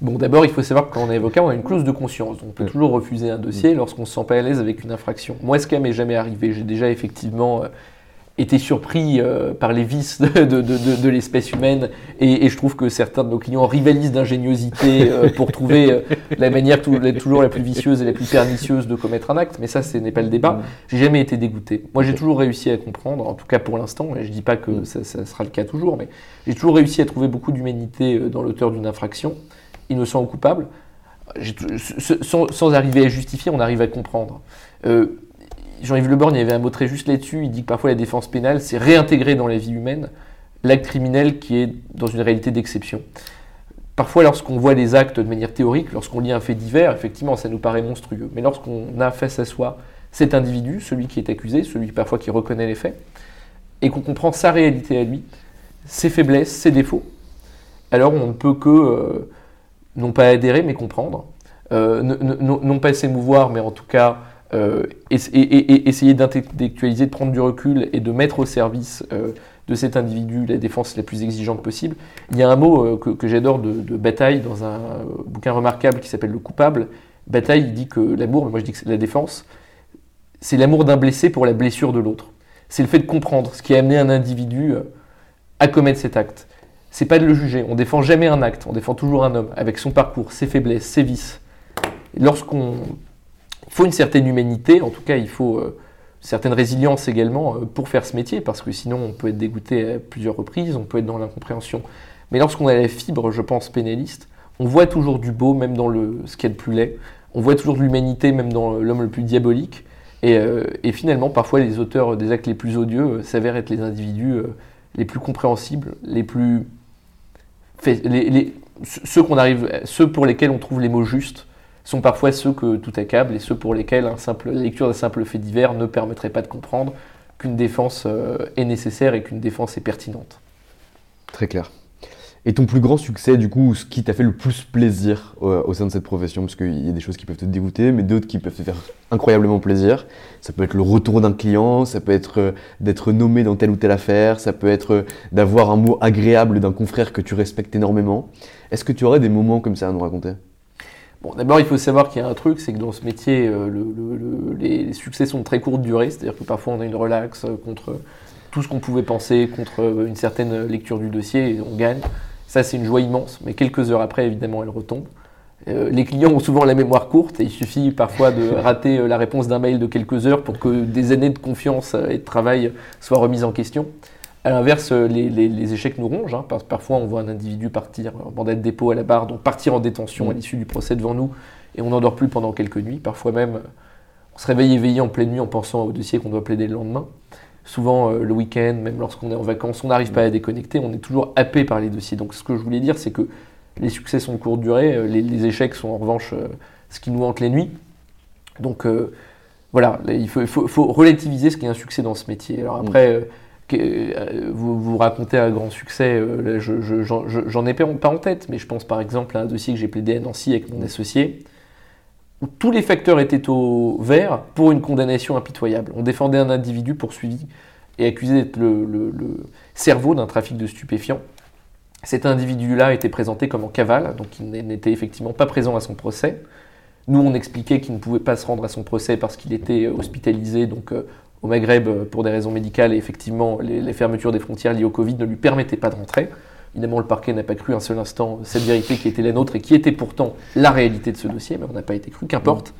Bon, d'abord, il faut savoir que quand on est avocat, on a une clause de conscience. On peut Ouais. toujours refuser un dossier lorsqu'on se sent pas à l'aise avec une infraction. Moi, ce qui m'est jamais arrivé, j'ai déjà effectivement euh, été surpris euh, par les vices de, de- de- de- de l'espèce humaine et, et je trouve que certains de nos clients rivalisent d'ingéniosité euh, pour trouver euh, la manière la- toujours la plus vicieuse et la plus pernicieuse de commettre un acte. Mais ça, ce n'est pas le débat. J'ai jamais été dégoûté. Moi, j'ai toujours réussi à comprendre, en tout cas pour l'instant, et je dis pas que ça, ça sera le cas toujours, mais j'ai toujours réussi à trouver beaucoup d'humanité dans l'auteur d'une infraction, innocent ou coupable. Sans, sans arriver à justifier, on arrive à comprendre. Euh, Jean-Yves Le Borgne, avait un mot très juste là-dessus. Il dit que parfois la défense pénale, c'est réintégrer dans la vie humaine l'acte criminel qui est dans une réalité d'exception. Parfois, lorsqu'on voit les actes de manière théorique, lorsqu'on lit un fait divers, effectivement, ça nous paraît monstrueux. Mais lorsqu'on a face à soi cet individu, celui qui est accusé, celui parfois qui reconnaît les faits, et qu'on comprend sa réalité à lui, ses faiblesses, ses défauts, alors on ne peut que, euh, non pas adhérer, mais comprendre, euh, non pas s'émouvoir, mais en tout cas euh, et, essayer d'intellectualiser, de prendre du recul et de mettre au service euh, de cet individu la défense la plus exigeante possible. Il y a un mot euh, que, j'adore de, Bataille dans un bouquin remarquable qui s'appelle Le coupable. Bataille il dit que l'amour, moi je dis que c'est la défense, c'est l'amour d'un blessé pour la blessure de l'autre. C'est le fait de comprendre ce qui a amené un individu à commettre cet acte. c'est pas de le juger. On défend jamais un acte, on défend toujours un homme, avec son parcours, ses faiblesses, ses vices. Lorsqu'on. Il faut une certaine humanité, en tout cas, il faut euh, une certaine résilience également euh, pour faire ce métier, parce que sinon, on peut être dégoûté à plusieurs reprises, on peut être dans l'incompréhension. Mais lorsqu'on a la fibre, je pense, pénaliste, on voit toujours du beau, même dans le, ce qu'il y a plus laid. On voit toujours de l'humanité, même dans l'homme le plus diabolique. Et, euh, finalement, parfois, les auteurs des actes les plus odieux s'avèrent être les individus les plus compréhensibles, les plus ceux, qu'on arrive, ceux pour lesquels on trouve les mots justes sont parfois ceux que tout accable et ceux pour lesquels un simple, la lecture d'un simple fait divers ne permettrait pas de comprendre qu'une défense euh, est nécessaire et qu'une défense est pertinente. Très clair. Et ton plus grand succès, du coup, ce qui t'a fait le plus plaisir euh, au sein de cette profession? Parce qu'il y a des choses qui peuvent te dégoûter, mais d'autres qui peuvent te faire incroyablement plaisir. Ça peut être le retour d'un client, ça peut être euh, d'être nommé dans telle ou telle affaire, ça peut être d'avoir un mot agréable d'un confrère que tu respectes énormément. Est-ce que tu aurais des moments comme ça à nous raconter? Bon, d'abord, il faut savoir qu'il y a un truc, c'est que dans ce métier, les, succès sont de très courte durée, c'est-à-dire que parfois on a une relaxe contre tout ce qu'on pouvait penser, contre une certaine lecture du dossier, et on gagne. Ça, c'est une joie immense, mais quelques heures après, évidemment, elle retombe. Euh, les clients ont souvent la mémoire courte et il suffit parfois de rater euh, la réponse d'un mail de quelques heures pour que des années de confiance euh, et de travail soient remises en question. À l'inverse, les, échecs nous rongent. Hein, parfois, on voit un individu partir en mandat de dépôt à la barre, donc partir en détention à l'issue du procès devant nous, et on n'endort plus pendant quelques nuits. Parfois même, on se réveille éveillé en pleine nuit en pensant au dossier qu'on doit plaider le lendemain souvent euh, le week-end, même lorsqu'on est en vacances, on n'arrive pas à déconnecter, on est toujours happé par les dossiers. Donc ce que je voulais dire, c'est que les succès sont de courte durée, euh, les, échecs sont en revanche euh, ce qui nous hante les nuits. Donc voilà, il faut, relativiser ce qui est un succès dans ce métier. Alors après, vous, vous racontez un grand succès, j'en ai pas en tête, mais je pense par exemple à un dossier que j'ai plaidé à Nancy avec mon associé où tous les facteurs étaient au vert pour une condamnation impitoyable. On défendait un individu poursuivi et accusé d'être le, cerveau d'un trafic de stupéfiants. Cet individu-là était présenté comme en cavale, donc il n'était effectivement pas présent à son procès. Nous, on expliquait qu'il ne pouvait pas se rendre à son procès parce qu'il était hospitalisé donc, euh, au Maghreb euh, pour des raisons médicales et effectivement les, les fermetures des frontières liées au Covid ne lui permettaient pas de rentrer. Évidemment, le parquet n'a pas cru un seul instant cette vérité qui était la nôtre et qui était pourtant la réalité de ce dossier, mais on n'a pas été cru, qu'importe.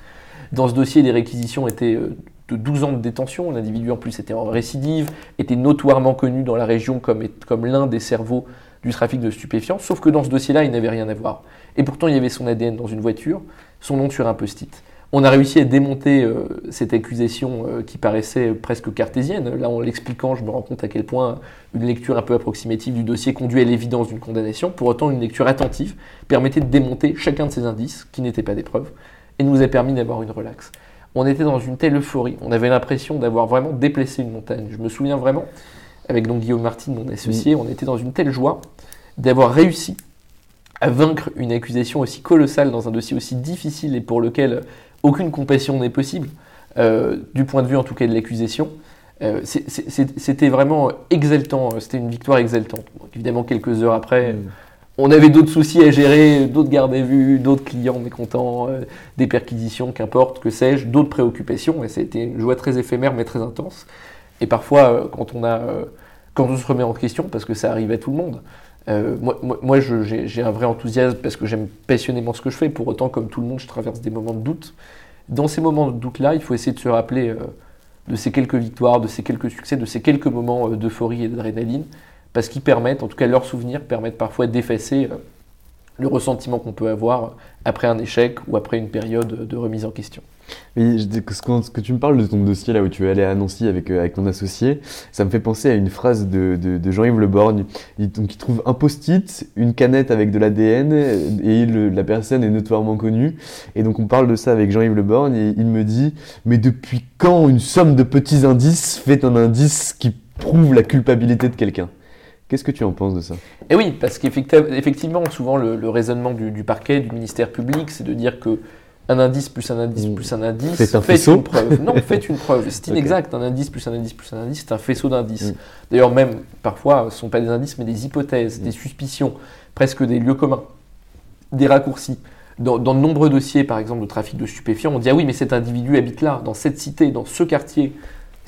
Dans ce dossier, les réquisitions étaient euh, de 12 ans de détention. L'individu, en plus, était en récidive, était notoirement connu dans la région comme, comme l'un des cerveaux du trafic de stupéfiants, sauf que dans ce dossier-là, il n'avait rien à voir. Et pourtant, il y avait son ADN dans une voiture, son nom sur un post-it. On a réussi à démonter euh, cette accusation euh, qui paraissait presque cartésienne. Là, en l'expliquant, je me rends compte à quel point une lecture un peu approximative du dossier conduit à l'évidence d'une condamnation. Pour autant, une lecture attentive permettait de démonter chacun de ces indices, qui n'étaient pas des preuves, et nous a permis d'avoir une relaxe. On était dans une telle euphorie, on avait l'impression d'avoir vraiment déplacé une montagne. Je me souviens vraiment, avec donc Guillaume Martin, mon associé, on était dans une telle joie d'avoir réussi à vaincre une accusation aussi colossale dans un dossier aussi difficile et pour lequel aucune compassion n'est possible, euh, du point de vue en tout cas de l'accusation. Euh, c'était vraiment exaltant, c'était une victoire exaltante. évidemment, quelques heures après, mm. on avait d'autres soucis à gérer, d'autres gardes à vue, d'autres clients mécontents, euh, des perquisitions, qu'importe, que sais-je, d'autres préoccupations. Et ça a été une joie très éphémère mais très intense. Et parfois, quand on a, quand on se remet en question, parce que ça arrive à tout le monde, moi, moi j'ai un vrai enthousiasme parce que j'aime passionnément ce que je fais. Pour autant, comme tout le monde, je traverse des moments de doute. Dans ces moments de doute-là, il faut essayer de se rappeler euh, de ces quelques victoires, de ces quelques succès, de ces quelques moments euh, d'euphorie et d'adrénaline, parce qu'ils permettent, en tout cas leurs souvenirs, permettent parfois d'effacer euh, le ressentiment qu'on peut avoir après un échec ou après une période de remise en question. Oui, ce que tu me parles de ton dossier là où tu es allé à Nancy avec, avec ton associé, ça me fait penser à une phrase de, de, Jean-Yves Le Borgne. Il, donc, il trouve un post-it, une canette avec de l'ADN et la personne est notoirement connue. Et donc on parle de ça avec Jean-Yves Le Borgne et il me dit Mais depuis quand une somme de petits indices fait un indice qui prouve la culpabilité de quelqu'un? Qu'est-ce que tu en penses de ça? Eh oui, parce qu'effectivement, souvent le, raisonnement du, parquet, du ministère public, c'est de dire que un indice plus un indice mmh. plus un indice, c'est un faisceau. une preuve. Non, faites une preuve. C'est inexact. Un indice plus un indice plus un indice, c'est un faisceau d'indices. Mmh. D'ailleurs, même parfois, ce ne sont pas des indices, mais des hypothèses, des mmh. suspicions, presque des lieux communs, des raccourcis. Dans, de nombreux dossiers, par exemple, de trafic de stupéfiants, on dit ah oui, mais cet individu habite là, dans cette cité, dans ce quartier.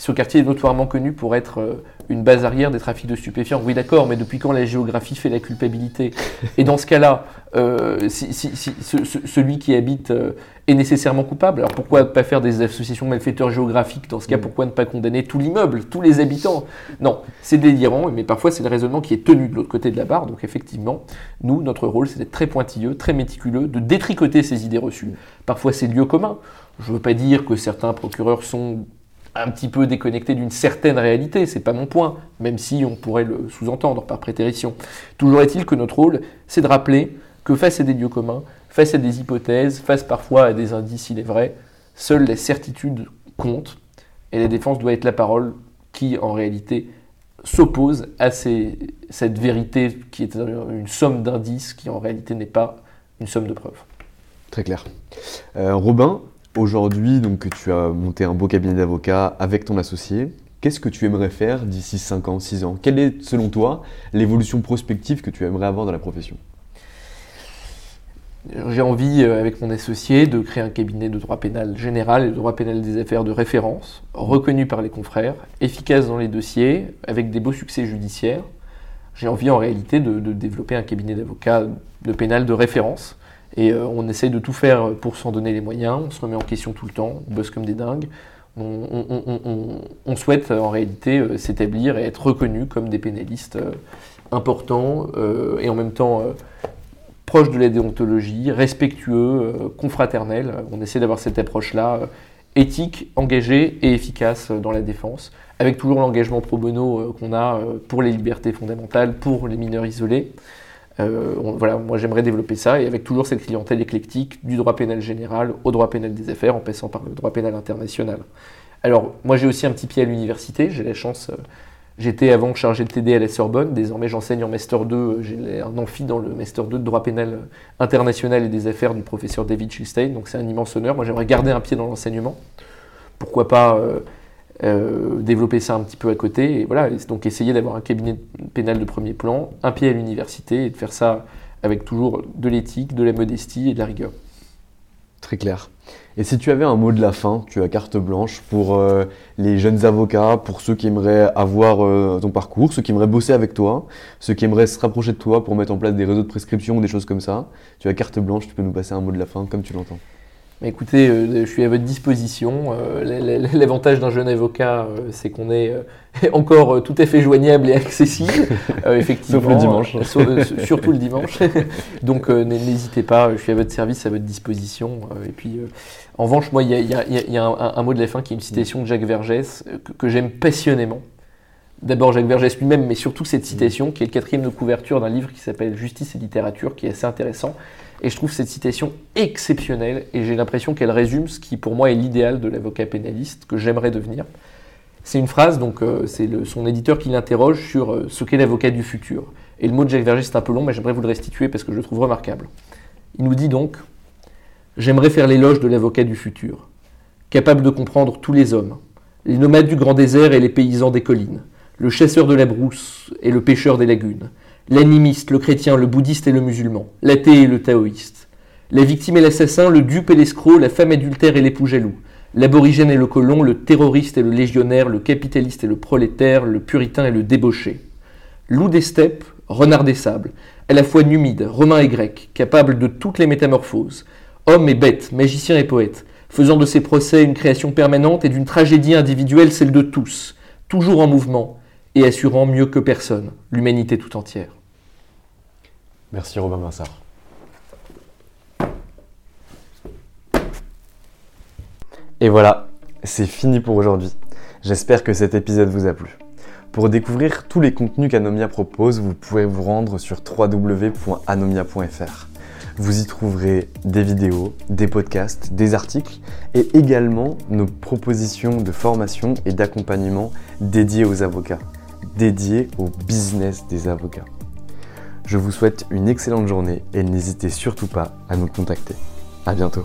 Ce quartier est notoirement connu pour être euh, une base arrière des trafics de stupéfiants. Oui, d'accord, mais depuis quand la géographie fait la culpabilité? Et dans ce cas-là, euh, si, celui qui habite euh, est nécessairement coupable, alors pourquoi ne pas faire des associations malfaiteurs géographiques? Dans ce cas, mm. pourquoi ne pas condamner tout l'immeuble, tous les habitants? Non, c'est délirant, mais parfois c'est le raisonnement qui est tenu de l'autre côté de la barre. Donc effectivement, nous, notre rôle, c'est d'être très pointilleux, très méticuleux, de détricoter ces idées reçues. Parfois, c'est lieu commun. Je ne veux pas dire que certains procureurs sont un petit peu déconnecté d'une certaine réalité, c'est pas mon point, même si on pourrait le sous-entendre par prétérition. Toujours est-il que notre rôle, c'est de rappeler que face à des lieux communs, face à des hypothèses, face parfois à des indices, il est vrai, seules les certitudes comptent, et la défense doit être la parole qui, en réalité, s'oppose à cette vérité qui est une somme d'indices qui, en réalité, n'est pas une somme de preuves. Très clair. Euh, Robin, Aujourd'hui, donc tu as monté un beau cabinet d'avocats avec ton associé. Qu'est-ce que tu aimerais faire d'ici 5 ans, 6 ans? Quelle est, selon toi, l'évolution prospective que tu aimerais avoir dans la profession? J'ai envie, euh, avec mon associé, de créer un cabinet de droit pénal général et de droit pénal des affaires de référence, reconnu par les confrères, efficace dans les dossiers, avec des beaux succès judiciaires. J'ai envie en réalité de, de développer un cabinet d'avocats de pénal de référence, et euh, on essaye de tout faire pour s'en donner les moyens, on se remet en question tout le temps, on bosse comme des dingues. On, souhaite en réalité euh, s'établir et être reconnu comme des pénalistes euh, importants et en même temps proches de la déontologie, respectueux, confraternels. On essaie d'avoir cette approche-là éthique, engagée et efficace dans la défense, avec toujours l'engagement pro bono qu'on a pour les libertés fondamentales, pour les mineurs isolés. Euh, voilà, moi j'aimerais développer ça et avec toujours cette clientèle éclectique du droit pénal général au droit pénal des affaires en passant par le droit pénal international. Alors moi j'ai aussi un petit pied à l'université, j'ai la chance, euh, j'étais avant chargé de TD à la Sorbonne, désormais j'enseigne en Master 2, euh, j'ai un amphi dans le Master 2 de droit pénal international et des affaires du professeur David Schilstein, donc c'est un immense honneur, moi j'aimerais garder un pied dans l'enseignement, pourquoi pas... développer ça un petit peu à côté. Et voilà, donc essayer d'avoir un cabinet pénal de premier plan, un pied à l'université et de faire ça avec toujours de l'éthique, de la modestie et de la rigueur. Très clair. Et si tu avais un mot de la fin, tu as carte blanche pour euh, les jeunes avocats, pour ceux qui aimeraient avoir euh, ton parcours, ceux qui aimeraient bosser avec toi, ceux qui aimeraient se rapprocher de toi pour mettre en place des réseaux de prescription ou des choses comme ça, tu as carte blanche, tu peux nous passer un mot de la fin comme tu l'entends. Écoutez, euh, je suis à votre disposition. Euh, l'avantage d'un jeune avocat, euh, c'est qu'on est encore tout à fait joignable et accessible, effectivement. Sauf le dimanche. surtout le dimanche. Donc n'hésitez pas, je suis à votre service, à votre disposition. et puis, en revanche, moi, il y a, un, mot de la fin qui est une citation de Jacques Vergès que, j'aime passionnément. D'abord Jacques Vergès lui-même, mais surtout cette citation qui est le quatrième de couverture d'un livre qui s'appelle Justice et littérature, qui est assez intéressant et je trouve cette citation exceptionnelle et j'ai l'impression qu'elle résume ce qui pour moi est l'idéal de l'avocat pénaliste que j'aimerais devenir. C'est une phrase, donc euh, c'est son éditeur qui l'interroge sur euh, ce qu'est l'avocat du futur. Et le mot de Jacques Verger c'est un peu long, mais j'aimerais vous le restituer parce que je le trouve remarquable. Il nous dit donc J'aimerais faire l'éloge de l'avocat du futur, capable de comprendre tous les hommes, les nomades du grand désert et les paysans des collines, le chasseur de la brousse et le pêcheur des lagunes, l'animiste, le chrétien, le bouddhiste et le musulman, l'athée et le taoïste, la victime et l'assassin, le dupe et l'escroc, la femme adultère et l'époux jaloux, l'aborigène et le colon, le terroriste et le légionnaire, le capitaliste et le prolétaire, le puritain et le débauché. Loup des steppes, renard des sables, à la fois numide, romain et grec, capable de toutes les métamorphoses, homme et bête, magicien et poète, faisant de ses procès une création permanente et d'une tragédie individuelle celle de tous, toujours en mouvement, et assurant mieux que personne l'humanité tout entière. Merci Robin Vincent. Et voilà, c'est fini pour aujourd'hui. J'espère que cet épisode vous a plu. Pour découvrir tous les contenus qu'Anomia propose, vous pouvez vous rendre sur www.anomia.fr. Vous y trouverez des vidéos, des podcasts, des articles et également nos propositions de formation et d'accompagnement dédiées aux avocats dédié au business des avocats. Je vous souhaite une excellente journée et n'hésitez surtout pas à nous contacter. À bientôt.